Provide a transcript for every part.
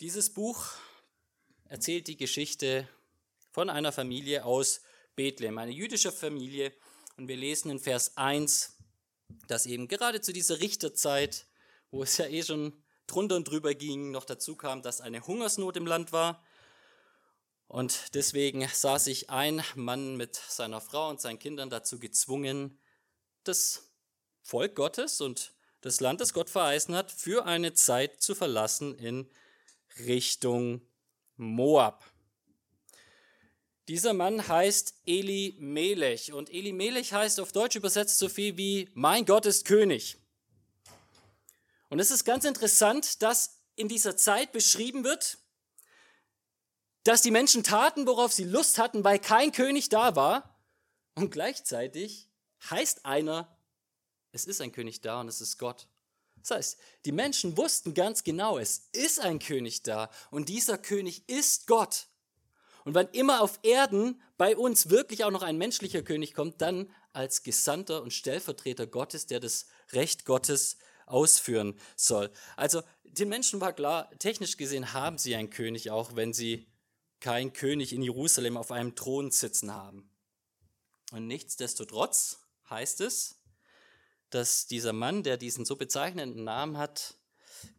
Dieses Buch erzählt die Geschichte von einer Familie aus Bethlehem, eine jüdische Familie. Und wir lesen in Vers 1, dass eben gerade zu dieser Richterzeit, wo es ja eh schon drunter und drüber ging, noch dazu kam, dass eine Hungersnot im Land war. Und deswegen sah sich ein Mann mit seiner Frau und seinen Kindern dazu gezwungen, das Volk Gottes und das Land, das Gott verheißen hat, für eine Zeit zu verlassen in Richtung Moab. Dieser Mann heißt Eli Melech und Eli Melech heißt auf Deutsch übersetzt so viel wie mein Gott ist König. Und es ist ganz interessant, dass in dieser Zeit beschrieben wird, dass die Menschen taten, worauf sie Lust hatten, weil kein König da war. Und gleichzeitig heißt einer, es ist ein König da und es ist Gott. Das heißt, die Menschen wussten ganz genau, es ist ein König da und dieser König ist Gott. Und wann immer auf Erden bei uns wirklich auch noch ein menschlicher König kommt, dann als Gesandter und Stellvertreter Gottes, der das Recht Gottes ausführen soll. Also den Menschen war klar, technisch gesehen haben sie einen König, auch wenn sie keinen König in Jerusalem auf einem Thron sitzen haben. Und nichtsdestotrotz heißt es, dass dieser Mann, der diesen so bezeichnenden Namen hat,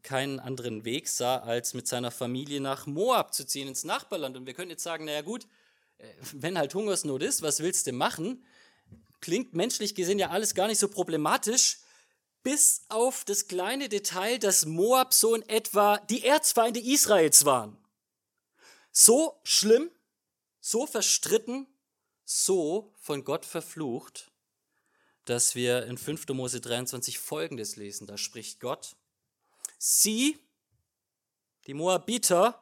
keinen anderen Weg sah, als mit seiner Familie nach Moab zu ziehen, ins Nachbarland. Und wir können jetzt sagen, naja gut, äh, wenn halt Hungersnot ist, was willst du machen? Klingt menschlich gesehen ja alles gar nicht so problematisch, bis auf das kleine Detail, dass Moab so in etwa die Erzfeinde Israels waren. So schlimm, so verstritten, so von Gott verflucht, dass wir in 5. Mose 23 Folgendes lesen. Da spricht Gott, sie, die Moabiter,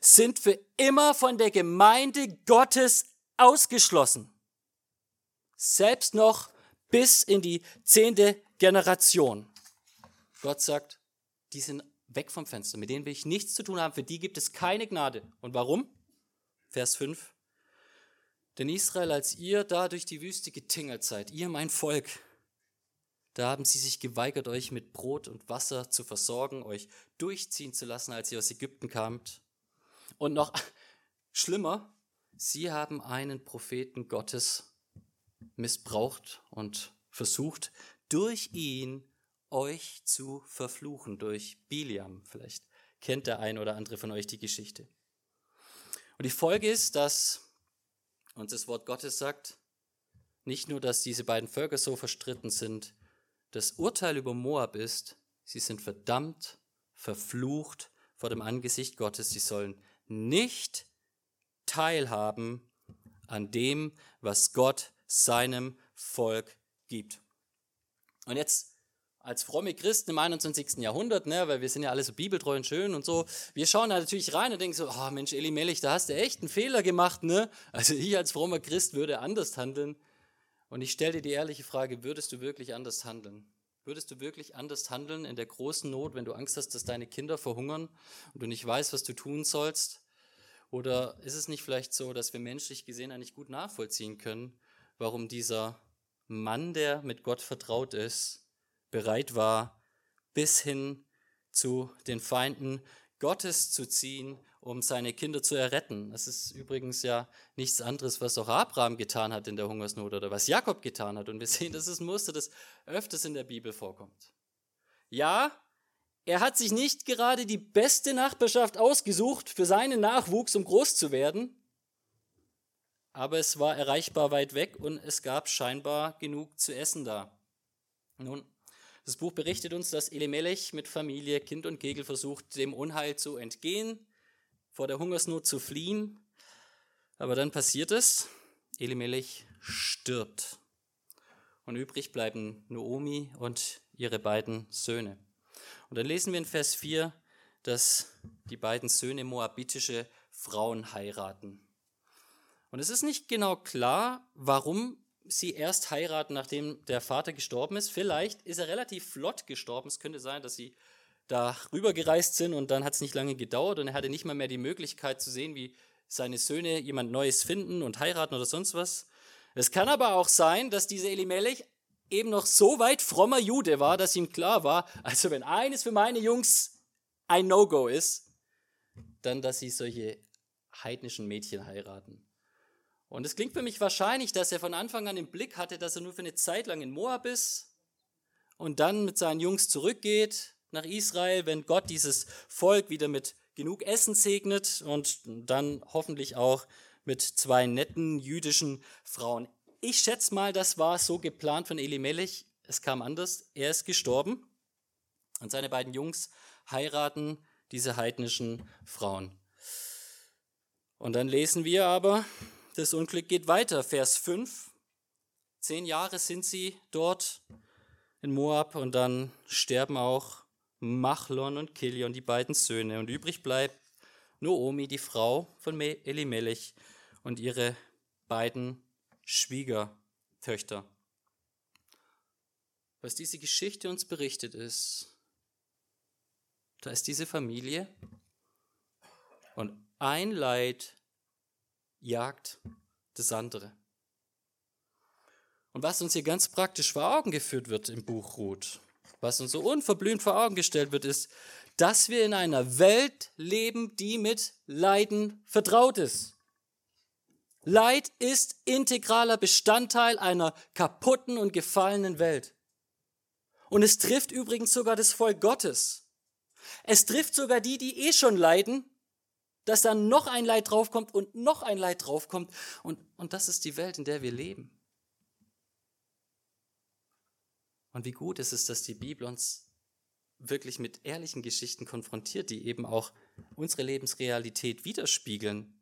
sind für immer von der Gemeinde Gottes ausgeschlossen. Selbst noch bis in die zehnte Generation. Gott sagt, die sind weg vom Fenster, mit denen will ich nichts zu tun haben, für die gibt es keine Gnade. Und warum? Vers 5. Denn Israel, als ihr da durch die Wüste getingelt seid, ihr mein Volk, da haben sie sich geweigert, euch mit Brot und Wasser zu versorgen, euch durchziehen zu lassen, als ihr aus Ägypten kamt. Und noch schlimmer, sie haben einen Propheten Gottes missbraucht und versucht, durch ihn euch zu verfluchen, durch Biliam. Vielleicht kennt der ein oder andere von euch die Geschichte. Und die Folge ist, dass und das Wort Gottes sagt, nicht nur, dass diese beiden Völker so verstritten sind, das Urteil über Moab ist, sie sind verdammt, verflucht vor dem Angesicht Gottes. Sie sollen nicht teilhaben an dem, was Gott seinem Volk gibt. Und jetzt als fromme Christen im 21. Jahrhundert, ne, weil wir sind ja alle so bibeltreu und schön und so, wir schauen da natürlich rein und denken so, oh Mensch, Eli Mellich, da hast du echt einen Fehler gemacht, ne? Also ich als frommer Christ würde anders handeln. Und ich stelle dir die ehrliche Frage, würdest du wirklich anders handeln? Würdest du wirklich anders handeln in der großen Not, wenn du Angst hast, dass deine Kinder verhungern und du nicht weißt, was du tun sollst? Oder ist es nicht vielleicht so, dass wir menschlich gesehen eigentlich gut nachvollziehen können, warum dieser Mann, der mit Gott vertraut ist, bereit war, bis hin zu den Feinden Gottes zu ziehen, um seine Kinder zu erretten. Das ist übrigens ja nichts anderes, was auch Abraham getan hat in der Hungersnot oder was Jakob getan hat. Und wir sehen, das ist ein Muster, das öfters in der Bibel vorkommt. Ja, er hat sich nicht gerade die beste Nachbarschaft ausgesucht für seinen Nachwuchs, um groß zu werden, aber es war erreichbar weit weg und es gab scheinbar genug zu essen da. Nun, das Buch berichtet uns, dass Elimelech mit Familie, Kind und Kegel versucht, dem Unheil zu entgehen, vor der Hungersnot zu fliehen. Aber dann passiert es, Elimelech stirbt. Und übrig bleiben Noomi und ihre beiden Söhne. Und dann lesen wir in Vers 4, dass die beiden Söhne moabitische Frauen heiraten. Und es ist nicht genau klar, warum sie erst heiraten, nachdem der Vater gestorben ist. Vielleicht ist er relativ flott gestorben. Es könnte sein, dass sie da rübergereist sind und dann hat es nicht lange gedauert und er hatte nicht mal mehr die Möglichkeit zu sehen, wie seine Söhne jemand Neues finden und heiraten oder sonst was. Es kann aber auch sein, dass dieser Elimelech eben noch so weit frommer Jude war, dass ihm klar war, also wenn eines für meine Jungs ein No-Go ist, dann, dass sie solche heidnischen Mädchen heiraten. Und es klingt für mich wahrscheinlich, dass er von Anfang an im Blick hatte, dass er nur für eine Zeit lang in Moab ist und dann mit seinen Jungs zurückgeht nach Israel, wenn Gott dieses Volk wieder mit genug Essen segnet und dann hoffentlich auch mit zwei netten jüdischen Frauen. Ich schätze mal, das war so geplant von Elimelech. Es kam anders. Er ist gestorben und seine beiden Jungs heiraten diese heidnischen Frauen. Und dann lesen wir aber, das Unglück geht weiter. Vers 5. Zehn Jahre sind sie dort in Moab und dann sterben auch Machlon und Kilion, die beiden Söhne. Und übrig bleibt Noomi, die Frau von Elimelech und ihre beiden Schwiegertöchter. Was diese Geschichte uns berichtet ist, da ist diese Familie und ein Leid jagt das andere. Und was uns hier ganz praktisch vor Augen geführt wird im Buch Ruth, was uns so unverblümt vor Augen gestellt wird, ist, dass wir in einer Welt leben, die mit Leiden vertraut ist. Leid ist integraler Bestandteil einer kaputten und gefallenen Welt. Und es trifft übrigens sogar das Volk Gottes. Es trifft sogar die, die eh schon leiden, dass dann noch ein Leid draufkommt und noch ein Leid draufkommt. Und, und das ist die Welt, in der wir leben. Und wie gut ist es, dass die Bibel uns wirklich mit ehrlichen Geschichten konfrontiert, die eben auch unsere Lebensrealität widerspiegeln.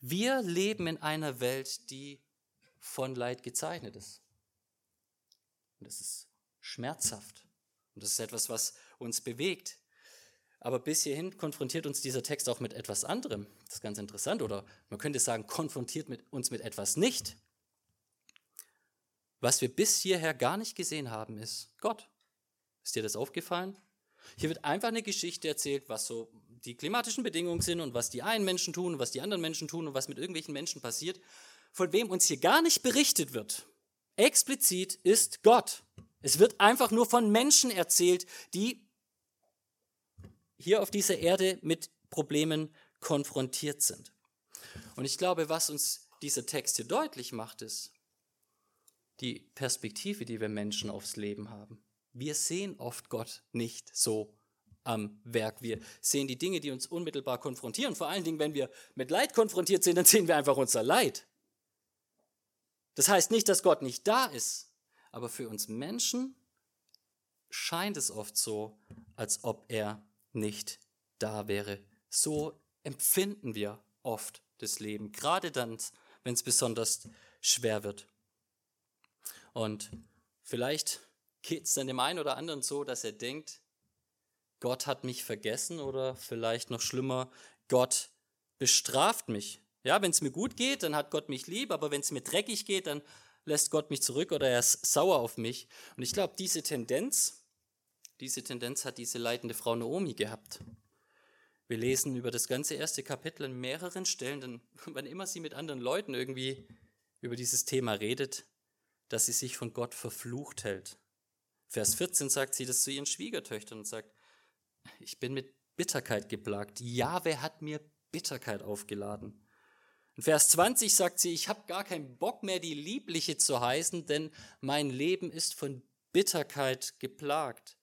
Wir leben in einer Welt, die von Leid gezeichnet ist. Und das ist schmerzhaft. Und das ist etwas, was uns bewegt. Aber bis hierhin konfrontiert uns dieser Text auch mit etwas anderem. Das ist ganz interessant. Oder man könnte sagen, konfrontiert mit uns mit etwas nicht. Was wir bis hierher gar nicht gesehen haben, ist Gott. Ist dir das aufgefallen? Hier wird einfach eine Geschichte erzählt, was so die klimatischen Bedingungen sind und was die einen Menschen tun und was die anderen Menschen tun und was mit irgendwelchen Menschen passiert. Von wem uns hier gar nicht berichtet wird, explizit ist Gott. Es wird einfach nur von Menschen erzählt, die hier auf dieser Erde mit Problemen konfrontiert sind. Und ich glaube, was uns dieser Text hier deutlich macht, ist, die Perspektive, die wir Menschen aufs Leben haben. Wir sehen oft Gott nicht so am Werk. Wir sehen die Dinge, die uns unmittelbar konfrontieren. Vor allen Dingen, wenn wir mit Leid konfrontiert sind, dann sehen wir einfach unser Leid. Das heißt nicht, dass Gott nicht da ist, aber für uns Menschen scheint es oft so, als ob er nicht da wäre. So empfinden wir oft das Leben, gerade dann, wenn es besonders schwer wird. Und vielleicht geht es dann dem einen oder anderen so, dass er denkt, Gott hat mich vergessen oder vielleicht noch schlimmer, Gott bestraft mich. Ja, wenn es mir gut geht, dann hat Gott mich lieb, aber wenn es mir dreckig geht, dann lässt Gott mich zurück oder er ist sauer auf mich. Und ich glaube, diese Tendenz, diese Tendenz hat diese leitende Frau Naomi gehabt. Wir lesen über das ganze erste Kapitel in mehreren Stellen, denn wann immer sie mit anderen Leuten irgendwie über dieses Thema redet, dass sie sich von Gott verflucht hält. Vers 14 sagt sie das zu ihren Schwiegertöchtern und sagt, ich bin mit Bitterkeit geplagt. Jahwe hat mir Bitterkeit aufgeladen. In Vers 20 sagt sie, ich habe gar keinen Bock mehr, die Liebliche zu heißen, denn mein Leben ist von Bitterkeit geplagt.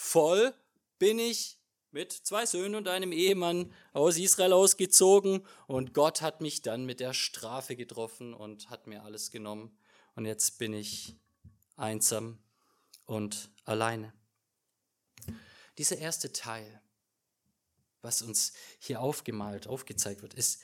Voll bin ich mit zwei Söhnen und einem Ehemann aus Israel ausgezogen und Gott hat mich dann mit der Strafe getroffen und hat mir alles genommen und jetzt bin ich einsam und alleine. Dieser erste Teil, was uns hier aufgemalt, aufgezeigt wird, ist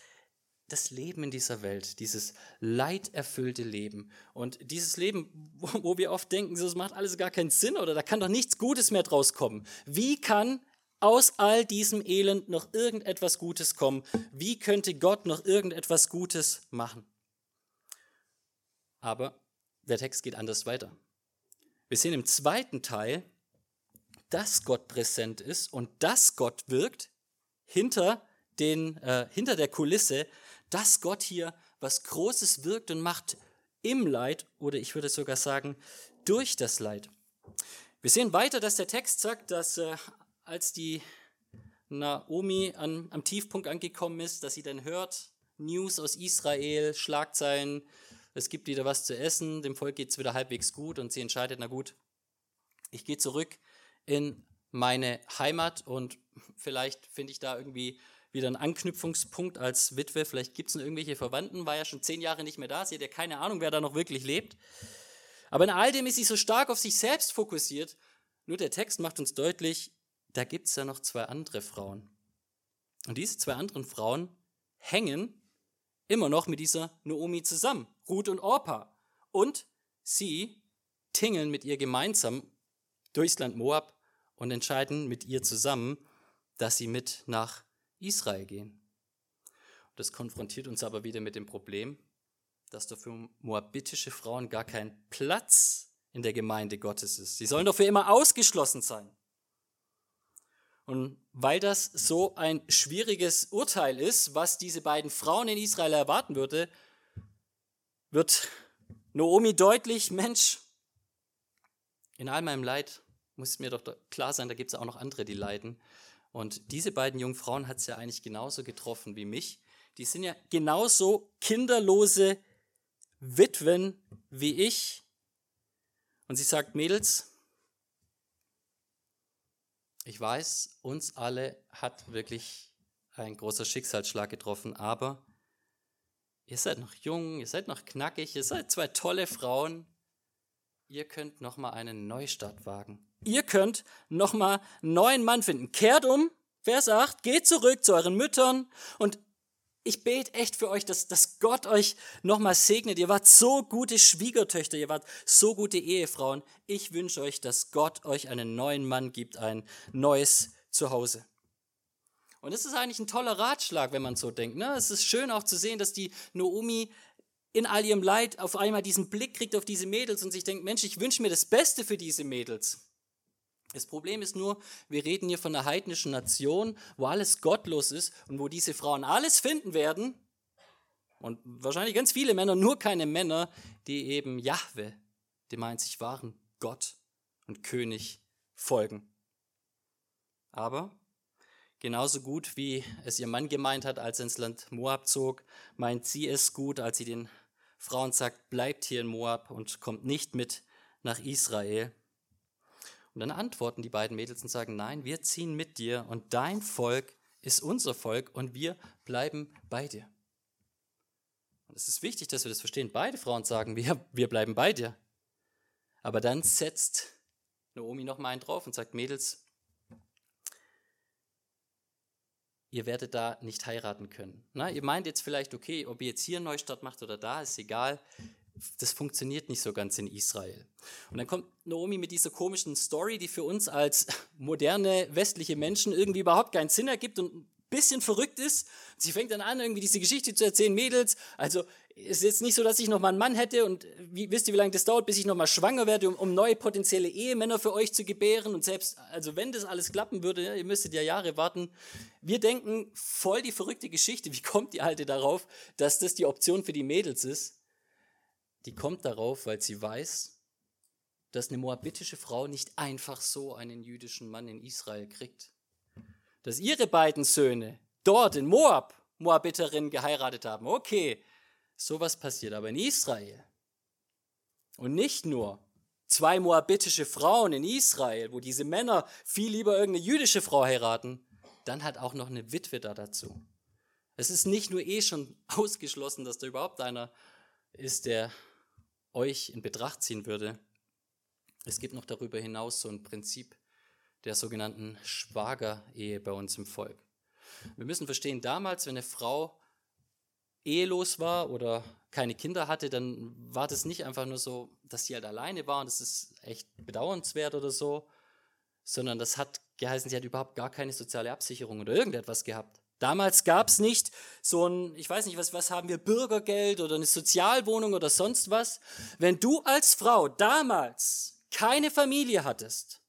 das Leben in dieser Welt, dieses leiderfüllte Leben. Und dieses Leben, wo wir oft denken, das macht alles gar keinen Sinn oder da kann doch nichts Gutes mehr draus kommen. Wie kann aus all diesem Elend noch irgendetwas Gutes kommen? Wie könnte Gott noch irgendetwas Gutes machen? Aber der Text geht anders weiter. Wir sehen im zweiten Teil, dass Gott präsent ist und dass Gott wirkt hinter, den, äh, hinter der Kulisse, dass Gott hier was Großes wirkt und macht im Leid oder ich würde sogar sagen durch das Leid. Wir sehen weiter, dass der Text sagt, dass äh, als die Naomi an, am Tiefpunkt angekommen ist, dass sie dann hört, News aus Israel, Schlagzeilen, es gibt wieder was zu essen, dem Volk geht es wieder halbwegs gut und sie entscheidet, na gut, ich gehe zurück in meine Heimat und vielleicht finde ich da irgendwie wieder einen Anknüpfungspunkt als Witwe. Vielleicht gibt es irgendwelche Verwandten, war ja schon zehn Jahre nicht mehr da. Sie hat ja keine Ahnung, wer da noch wirklich lebt. Aber in all dem ist sie so stark auf sich selbst fokussiert. Nur der Text macht uns deutlich, da gibt es ja noch zwei andere Frauen. Und diese zwei anderen Frauen hängen immer noch mit dieser Naomi zusammen, Ruth und Orpa. Und sie tingeln mit ihr gemeinsam durchs Land Moab und entscheiden mit ihr zusammen, dass sie mit nach Israel gehen. Das konfrontiert uns aber wieder mit dem Problem, dass doch für moabitische Frauen gar kein Platz in der Gemeinde Gottes ist. Sie sollen doch für immer ausgeschlossen sein. Und weil das so ein schwieriges Urteil ist, was diese beiden Frauen in Israel erwarten würde, wird Naomi deutlich, Mensch, in all meinem Leid muss mir doch klar sein, da gibt es auch noch andere, die leiden. Und diese beiden jungen Frauen hat es ja eigentlich genauso getroffen wie mich. Die sind ja genauso kinderlose Witwen wie ich. Und sie sagt, Mädels, ich weiß, uns alle hat wirklich ein großer Schicksalsschlag getroffen, aber ihr seid noch jung, ihr seid noch knackig, ihr seid zwei tolle Frauen. Ihr könnt noch mal einen Neustart wagen. Ihr könnt nochmal einen neuen Mann finden. Kehrt um, Vers 8, geht zurück zu euren Müttern und ich bete echt für euch, dass, dass Gott euch nochmal segnet. Ihr wart so gute Schwiegertöchter, ihr wart so gute Ehefrauen. Ich wünsche euch, dass Gott euch einen neuen Mann gibt, ein neues Zuhause. Und das ist eigentlich ein toller Ratschlag, wenn man so denkt. Ne? Es ist schön auch zu sehen, dass die Naomi in all ihrem Leid auf einmal diesen Blick kriegt auf diese Mädels und sich denkt, Mensch, ich wünsche mir das Beste für diese Mädels. Das Problem ist nur, wir reden hier von einer heidnischen Nation, wo alles gottlos ist und wo diese Frauen alles finden werden. Und wahrscheinlich ganz viele Männer, nur keine Männer, die eben Jahwe, dem einzig wahren Gott und König, folgen. Aber genauso gut wie es ihr Mann gemeint hat, als er ins Land Moab zog, meint sie es gut, als sie den Frauen sagt, bleibt hier in Moab und kommt nicht mit nach Israel. Und dann antworten die beiden Mädels und sagen, nein, wir ziehen mit dir und dein Volk ist unser Volk und wir bleiben bei dir. Und es ist wichtig, dass wir das verstehen. Beide Frauen sagen, wir, wir bleiben bei dir. Aber dann setzt Naomi noch mal einen drauf und sagt, Mädels, ihr werdet da nicht heiraten können. Na, ihr meint jetzt vielleicht, okay, ob ihr jetzt hier einen Neustart macht oder da, ist egal das funktioniert nicht so ganz in Israel. Und dann kommt Naomi mit dieser komischen Story, die für uns als moderne westliche Menschen irgendwie überhaupt keinen Sinn ergibt und ein bisschen verrückt ist. Sie fängt dann an, irgendwie diese Geschichte zu erzählen, Mädels. Also ist jetzt nicht so, dass ich noch mal einen Mann hätte und wie, wisst ihr, wie lange das dauert, bis ich noch mal schwanger werde, um, um, neue potenzielle Ehemänner für euch zu gebären. Und selbst, also wenn das alles klappen würde, ihr müsstet ja Jahre warten. Wir denken voll die verrückte Geschichte. Wie kommt die Alte darauf, dass das die Option für die Mädels ist? Die kommt darauf, weil sie weiß, dass eine moabitische Frau nicht einfach so einen jüdischen Mann in Israel kriegt. Dass ihre beiden Söhne dort in Moab Moabiterinnen geheiratet haben. Okay, sowas passiert aber in Israel. Und nicht nur zwei moabitische Frauen in Israel, wo diese Männer viel lieber irgendeine jüdische Frau heiraten, dann hat auch noch eine Witwe da dazu. Es ist nicht nur eh schon ausgeschlossen, dass da überhaupt einer ist, der euch in Betracht ziehen würde. Es gibt noch darüber hinaus so ein Prinzip der sogenannten Schwagerehe bei uns im Volk. Wir müssen verstehen, damals, wenn eine Frau ehelos war oder keine Kinder hatte, dann war das nicht einfach nur so, dass sie halt alleine war und das ist echt bedauernswert oder so, sondern das hat geheißen, sie hat überhaupt gar keine soziale Absicherung oder irgendetwas gehabt. Damals gab es nicht so ein, ich weiß nicht, was, was haben wir, Bürgergeld oder eine Sozialwohnung oder sonst was. Wenn du als Frau damals keine Familie hattest,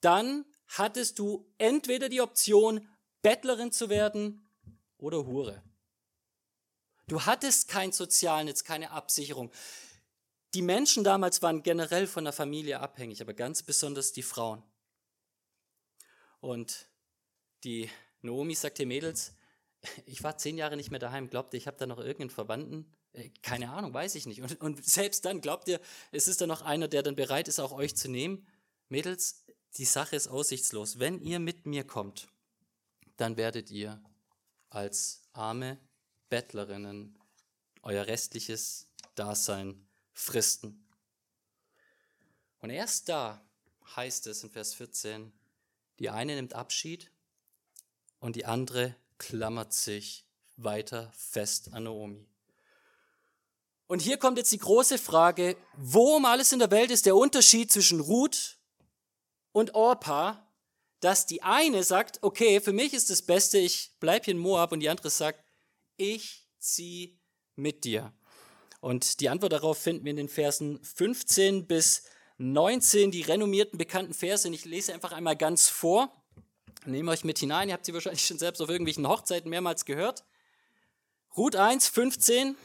dann hattest du entweder die Option, Bettlerin zu werden oder Hure. Du hattest kein Sozialnetz, keine Absicherung. Die Menschen damals waren generell von der Familie abhängig, aber ganz besonders die Frauen. Und Die Naomi sagt ihr Mädels, ich war zehn Jahre nicht mehr daheim, glaubt ihr, ich habe da noch irgendeinen Verwandten? Äh, keine Ahnung, weiß ich nicht. Und, und selbst dann, glaubt ihr, es ist da noch einer, der dann bereit ist, auch euch zu nehmen? Mädels, die Sache ist aussichtslos. Wenn ihr mit mir kommt, dann werdet ihr als arme Bettlerinnen euer restliches Dasein fristen. Und erst da heißt es in Vers 14, die eine nimmt Abschied und die andere klammert sich weiter fest an Naomi. Und hier kommt jetzt die große Frage, wo um alles in der Welt ist der Unterschied zwischen Ruth und Orpa, dass die eine sagt, okay, für mich ist das Beste, ich bleibe hier in Moab und die andere sagt, ich ziehe mit dir. Und die Antwort darauf finden wir in den Versen 15 bis 19, die renommierten bekannten Verse. Und ich lese einfach einmal ganz vor. Nehme euch mit hinein. Ihr habt sie wahrscheinlich schon selbst auf irgendwelchen Hochzeiten mehrmals gehört. Ruth 1, 15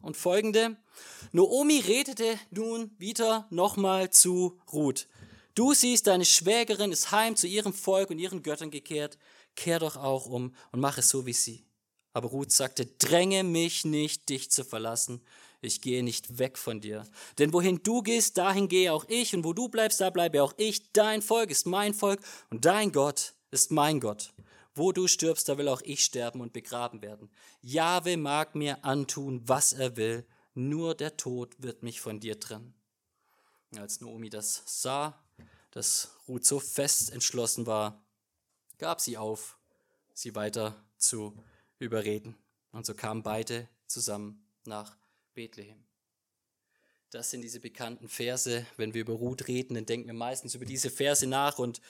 und folgende. Noomi redete nun wieder nochmal zu Ruth. Du siehst, deine Schwägerin ist heim zu ihrem Volk und ihren Göttern gekehrt. Kehr doch auch um und mach es so wie sie. Aber Ruth sagte, dränge mich nicht, dich zu verlassen. Ich gehe nicht weg von dir. Denn wohin du gehst, dahin gehe auch ich. Und wo du bleibst, da bleibe auch ich. Dein Volk ist mein Volk und dein Gott ist mein Gott. Wo du stirbst, da will auch ich sterben und begraben werden. Jahwe mag mir antun, was er will. Nur der Tod wird mich von dir trennen. Als Naomi das sah, dass Ruth so fest entschlossen war, gab sie auf, sie weiter zu überreden. Und so kamen beide zusammen nach Bethlehem. Das sind diese bekannten Verse. Wenn wir über Ruth reden, dann denken wir meistens über diese Verse nach. Und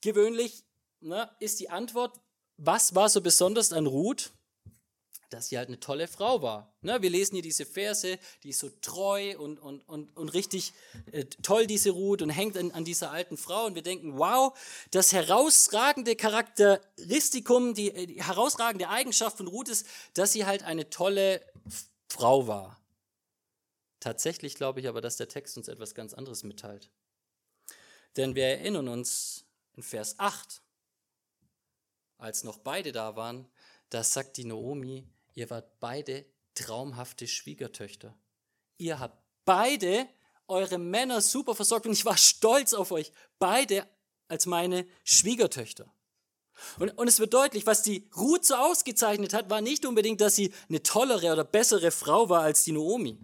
gewöhnlich ne, ist die Antwort, was war so besonders an Ruth? dass sie halt eine tolle Frau war. Ne, wir lesen hier diese Verse, die ist so treu und, und, und, und richtig äh, toll, diese Ruth, und hängt an, an dieser alten Frau. Und wir denken, wow, das herausragende Charakteristikum, die, äh, die herausragende Eigenschaft von Ruth ist, dass sie halt eine tolle Frau war. Tatsächlich glaube ich aber, dass der Text uns etwas ganz anderes mitteilt. Denn wir erinnern uns in Vers 8, als noch beide da waren, da sagt die Naomi, Ihr wart beide traumhafte Schwiegertöchter. Ihr habt beide eure Männer super versorgt und ich war stolz auf euch. Beide als meine Schwiegertöchter. Und, und es wird deutlich, was die Ruth so ausgezeichnet hat, war nicht unbedingt, dass sie eine tollere oder bessere Frau war als die Naomi.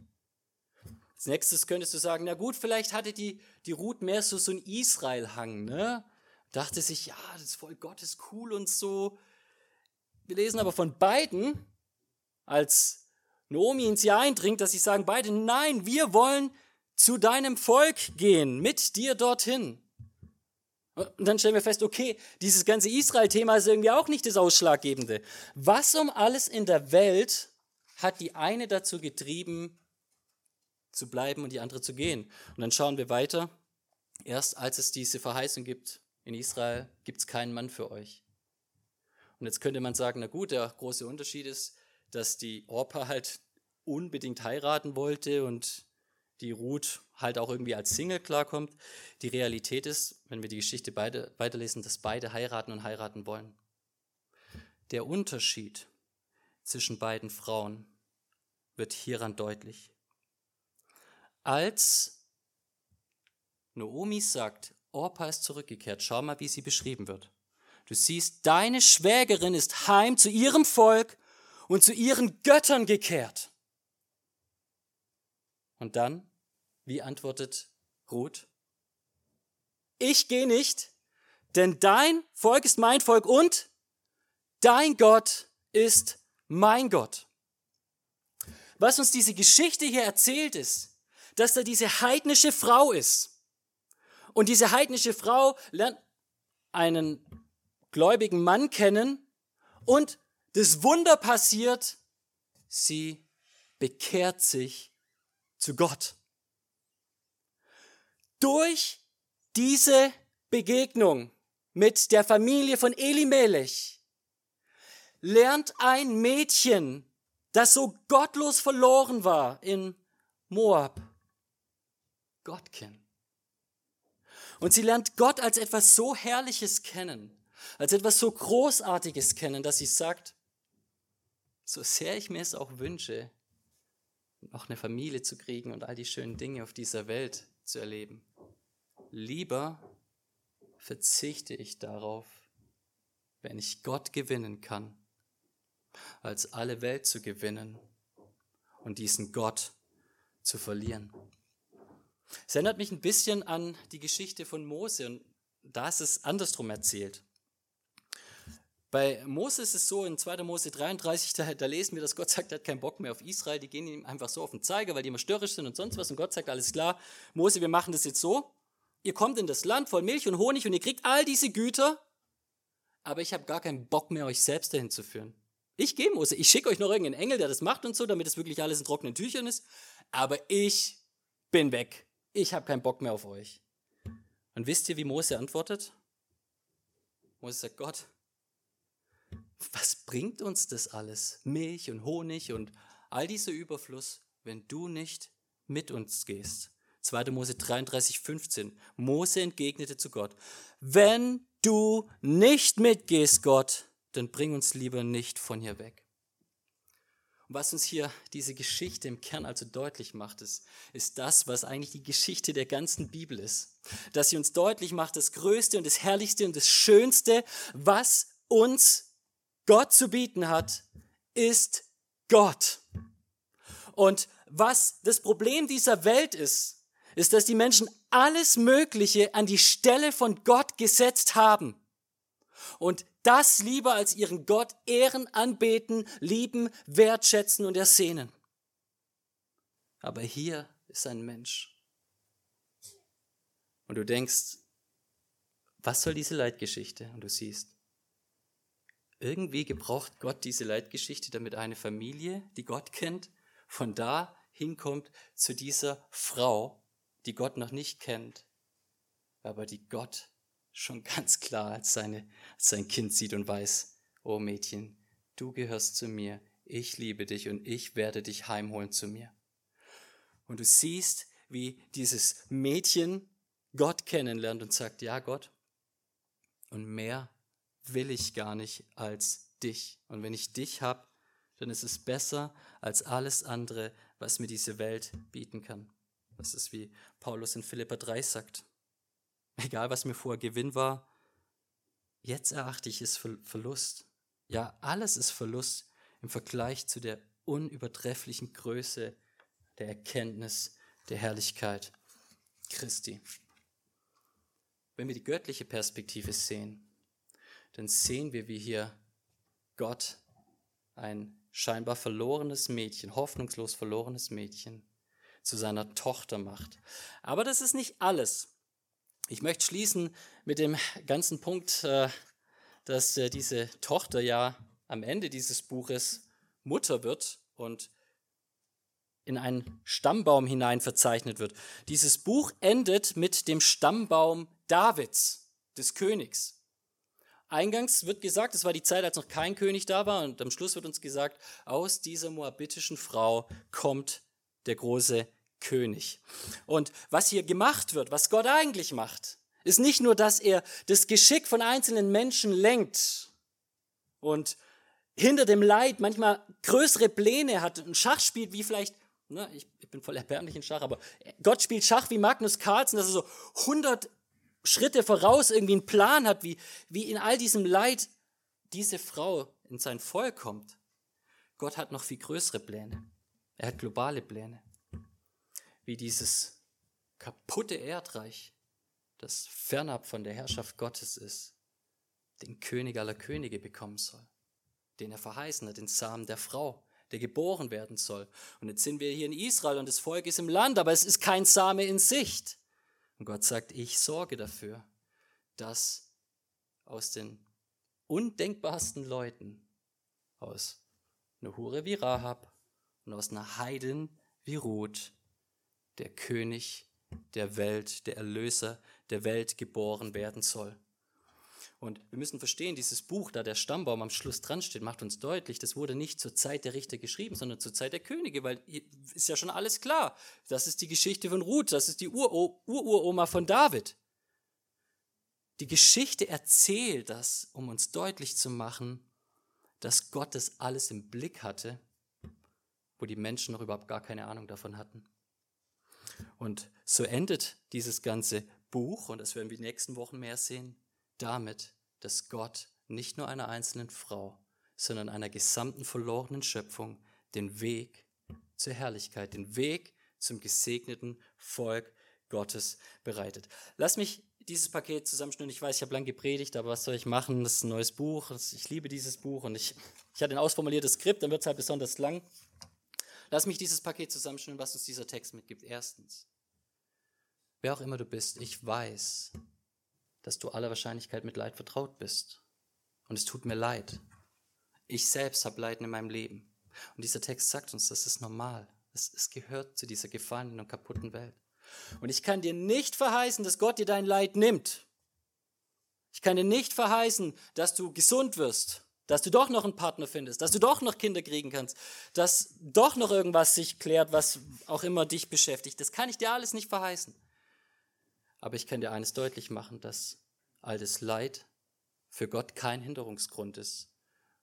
Als nächstes könntest du sagen, na gut, vielleicht hatte die, die Ruth mehr so, so einen Israel-Hang, ne? Dachte sich, ja, das Volk Gottes cool und so. Wir lesen aber von beiden, als Naomi ins Jahr eindringt, dass sie sagen beide, nein, wir wollen zu deinem Volk gehen, mit dir dorthin. Und dann stellen wir fest, okay, dieses ganze Israel-Thema ist irgendwie auch nicht das Ausschlaggebende. Was um alles in der Welt hat die eine dazu getrieben, zu bleiben und die andere zu gehen? Und dann schauen wir weiter. Erst als es diese Verheißung gibt in Israel, gibt es keinen Mann für euch. Und jetzt könnte man sagen, na gut, der große Unterschied ist, dass die Orpa halt unbedingt heiraten wollte und die Ruth halt auch irgendwie als Single klarkommt. Die Realität ist, wenn wir die Geschichte beide, weiterlesen, dass beide heiraten und heiraten wollen. Der Unterschied zwischen beiden Frauen wird hieran deutlich. Als Naomi sagt, Orpa ist zurückgekehrt, schau mal, wie sie beschrieben wird. Du siehst, deine Schwägerin ist heim zu ihrem Volk und zu ihren Göttern gekehrt. Und dann, wie antwortet Ruth? Ich gehe nicht, denn dein Volk ist mein Volk und dein Gott ist mein Gott. Was uns diese Geschichte hier erzählt ist, dass da diese heidnische Frau ist. Und diese heidnische Frau lernt einen gläubigen Mann kennen und das Wunder passiert, sie bekehrt sich zu Gott. Durch diese Begegnung mit der Familie von Elimelech lernt ein Mädchen, das so gottlos verloren war in Moab, Gott kennen. Und sie lernt Gott als etwas so Herrliches kennen, als etwas so Großartiges kennen, dass sie sagt, so sehr ich mir es auch wünsche, noch eine Familie zu kriegen und all die schönen Dinge auf dieser Welt zu erleben, lieber verzichte ich darauf, wenn ich Gott gewinnen kann, als alle Welt zu gewinnen und diesen Gott zu verlieren. Es erinnert mich ein bisschen an die Geschichte von Mose und da ist es andersrum erzählt. Bei Mose ist es so, in 2. Mose 33, da, da, lesen wir, dass Gott sagt, er hat keinen Bock mehr auf Israel, die gehen ihm einfach so auf den Zeiger, weil die immer störrisch sind und sonst was. Und Gott sagt, alles klar, Mose, wir machen das jetzt so. Ihr kommt in das Land voll Milch und Honig und ihr kriegt all diese Güter, aber ich habe gar keinen Bock mehr, euch selbst dahin zu führen. Ich gehe, Mose, ich schicke euch noch irgendeinen Engel, der das macht und so, damit es wirklich alles in trockenen Tüchern ist, aber ich bin weg. Ich habe keinen Bock mehr auf euch. Und wisst ihr, wie Mose antwortet? Mose sagt, Gott, was bringt uns das alles? Milch und Honig und all dieser Überfluss, wenn du nicht mit uns gehst. 2. Mose 33, 15. Mose entgegnete zu Gott, wenn du nicht mitgehst, Gott, dann bring uns lieber nicht von hier weg. Und was uns hier diese Geschichte im Kern also deutlich macht, ist, ist das, was eigentlich die Geschichte der ganzen Bibel ist. Dass sie uns deutlich macht, das Größte und das Herrlichste und das Schönste, was uns Gott zu bieten hat, ist Gott. Und was das Problem dieser Welt ist, ist, dass die Menschen alles Mögliche an die Stelle von Gott gesetzt haben. Und das lieber als ihren Gott ehren, anbeten, lieben, wertschätzen und ersehnen. Aber hier ist ein Mensch. Und du denkst, was soll diese Leitgeschichte? Und du siehst, irgendwie gebraucht Gott diese Leitgeschichte, damit eine Familie, die Gott kennt, von da hinkommt zu dieser Frau, die Gott noch nicht kennt, aber die Gott schon ganz klar als, seine, als sein Kind sieht und weiß, oh Mädchen, du gehörst zu mir, ich liebe dich und ich werde dich heimholen zu mir. Und du siehst, wie dieses Mädchen Gott kennenlernt und sagt, ja Gott, und mehr will ich gar nicht als dich. Und wenn ich dich habe, dann ist es besser als alles andere, was mir diese Welt bieten kann. Das ist wie Paulus in Philippa 3 sagt. Egal, was mir vorher Gewinn war, jetzt erachte ich es für Verlust. Ja, alles ist Verlust im Vergleich zu der unübertrefflichen Größe der Erkenntnis der Herrlichkeit Christi. Wenn wir die göttliche Perspektive sehen, dann sehen wir, wie hier Gott ein scheinbar verlorenes Mädchen, hoffnungslos verlorenes Mädchen, zu seiner Tochter macht. Aber das ist nicht alles. Ich möchte schließen mit dem ganzen Punkt, äh, dass äh, diese Tochter ja am Ende dieses Buches Mutter wird und in einen Stammbaum hinein verzeichnet wird. Dieses Buch endet mit dem Stammbaum Davids, des Königs. Eingangs wird gesagt, es war die Zeit, als noch kein König da war, und am Schluss wird uns gesagt, aus dieser moabitischen Frau kommt der große König. Und was hier gemacht wird, was Gott eigentlich macht, ist nicht nur, dass er das Geschick von einzelnen Menschen lenkt und hinter dem Leid manchmal größere Pläne hat und Schach spielt, wie vielleicht, na, ich, ich bin voll erbärmlich in Schach, aber Gott spielt Schach wie Magnus Carlsen, dass er so 100 Schritte voraus irgendwie einen Plan hat, wie, wie in all diesem Leid diese Frau in sein Volk kommt. Gott hat noch viel größere Pläne. Er hat globale Pläne. Wie dieses kaputte Erdreich, das fernab von der Herrschaft Gottes ist, den König aller Könige bekommen soll, den er verheißen hat, den Samen der Frau, der geboren werden soll. Und jetzt sind wir hier in Israel und das Volk ist im Land, aber es ist kein Same in Sicht. Und Gott sagt, ich sorge dafür, dass aus den undenkbarsten Leuten, aus einer Hure wie Rahab und aus einer Heiden wie Ruth, der König der Welt, der Erlöser der Welt geboren werden soll. Und wir müssen verstehen, dieses Buch, da der Stammbaum am Schluss dran steht, macht uns deutlich, das wurde nicht zur Zeit der Richter geschrieben, sondern zur Zeit der Könige, weil ist ja schon alles klar. Das ist die Geschichte von Ruth, das ist die Ururoma von David. die Geschichte erzählt das, um uns deutlich zu machen, dass Gott das alles im Blick hatte, wo die Menschen noch überhaupt gar keine Ahnung davon hatten. Und so endet dieses ganze Buch, und das werden wir die nächsten Wochen mehr sehen, damit, dass Gott nicht nur einer einzelnen Frau, sondern einer gesamten verlorenen Schöpfung den Weg zur Herrlichkeit, den Weg zum gesegneten Volk Gottes bereitet. Lass mich dieses Paket zusammenschnüren. Ich weiß, ich habe lange gepredigt, aber was soll ich machen? Das ist ein neues Buch. Ich liebe dieses Buch und ich, ich hatte ein ausformuliertes Skript, dann wird es halt besonders lang. Lass mich dieses Paket zusammenschnüren, was uns dieser Text mitgibt. Erstens, wer auch immer du bist, ich weiß, dass du aller Wahrscheinlichkeit mit Leid vertraut bist. Und es tut mir leid. Ich selbst habe Leiden in meinem Leben. Und dieser Text sagt uns, das ist normal. Es, es gehört zu dieser gefallenen und kaputten Welt. Und ich kann dir nicht verheißen, dass Gott dir dein Leid nimmt. Ich kann dir nicht verheißen, dass du gesund wirst, dass du doch noch einen Partner findest, dass du doch noch Kinder kriegen kannst, dass doch noch irgendwas sich klärt, was auch immer dich beschäftigt. Das kann ich dir alles nicht verheißen. Aber ich kann dir eines deutlich machen, dass all das Leid für Gott kein Hinderungsgrund ist,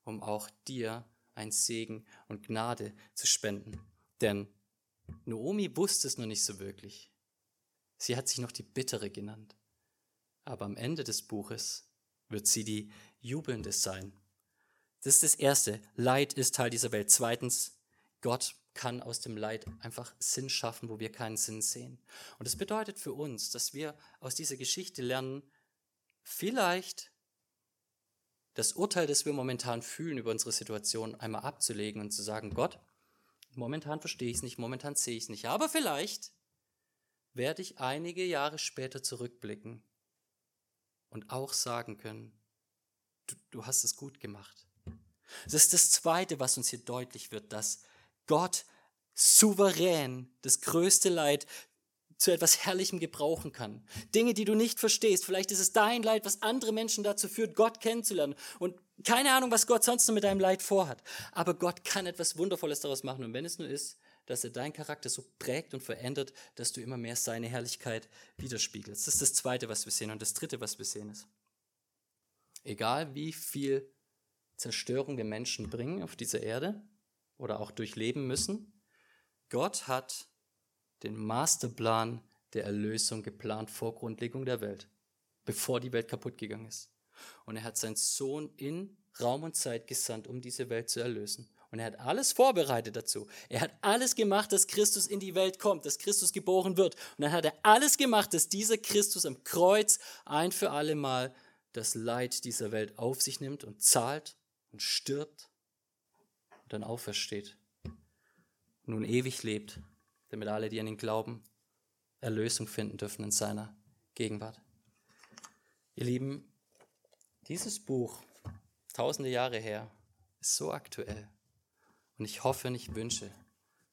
um auch dir ein Segen und Gnade zu spenden. Denn Naomi wusste es noch nicht so wirklich. Sie hat sich noch die Bittere genannt. Aber am Ende des Buches wird sie die Jubelnde sein. Das ist das Erste. Leid ist Teil dieser Welt. Zweitens, Gott kann aus dem Leid einfach Sinn schaffen, wo wir keinen Sinn sehen. Und das bedeutet für uns, dass wir aus dieser Geschichte lernen, vielleicht das Urteil, das wir momentan fühlen über unsere Situation, einmal abzulegen und zu sagen, Gott, momentan verstehe ich es nicht, momentan sehe ich es nicht, aber vielleicht werde ich einige Jahre später zurückblicken und auch sagen können, du, du hast es gut gemacht. Das ist das Zweite, was uns hier deutlich wird, dass Gott souverän das größte Leid zu etwas Herrlichem gebrauchen kann. Dinge, die du nicht verstehst. Vielleicht ist es dein Leid, was andere Menschen dazu führt, Gott kennenzulernen. Und keine Ahnung, was Gott sonst noch mit deinem Leid vorhat. Aber Gott kann etwas Wundervolles daraus machen. Und wenn es nur ist, dass er deinen Charakter so prägt und verändert, dass du immer mehr seine Herrlichkeit widerspiegelst. Das ist das Zweite, was wir sehen. Und das Dritte, was wir sehen, ist, egal wie viel Zerstörung wir Menschen bringen auf dieser Erde oder auch durchleben müssen, Gott hat den Masterplan der Erlösung geplant vor Grundlegung der Welt, bevor die Welt kaputt gegangen ist. Und er hat seinen Sohn in Raum und Zeit gesandt, um diese Welt zu erlösen. Und er hat alles vorbereitet dazu. Er hat alles gemacht, dass Christus in die Welt kommt, dass Christus geboren wird. Und dann hat er alles gemacht, dass dieser Christus am Kreuz ein für alle Mal das Leid dieser Welt auf sich nimmt und zahlt und stirbt und dann aufersteht. Und nun ewig lebt damit alle, die an ihn glauben, Erlösung finden dürfen in seiner Gegenwart. Ihr Lieben, dieses Buch, tausende Jahre her, ist so aktuell. Und ich hoffe und ich wünsche,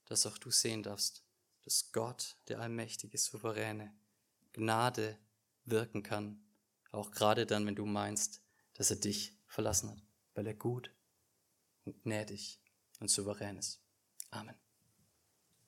dass auch du sehen darfst, dass Gott, der allmächtige Souveräne, Gnade wirken kann, auch gerade dann, wenn du meinst, dass er dich verlassen hat, weil er gut und gnädig und souverän ist. Amen.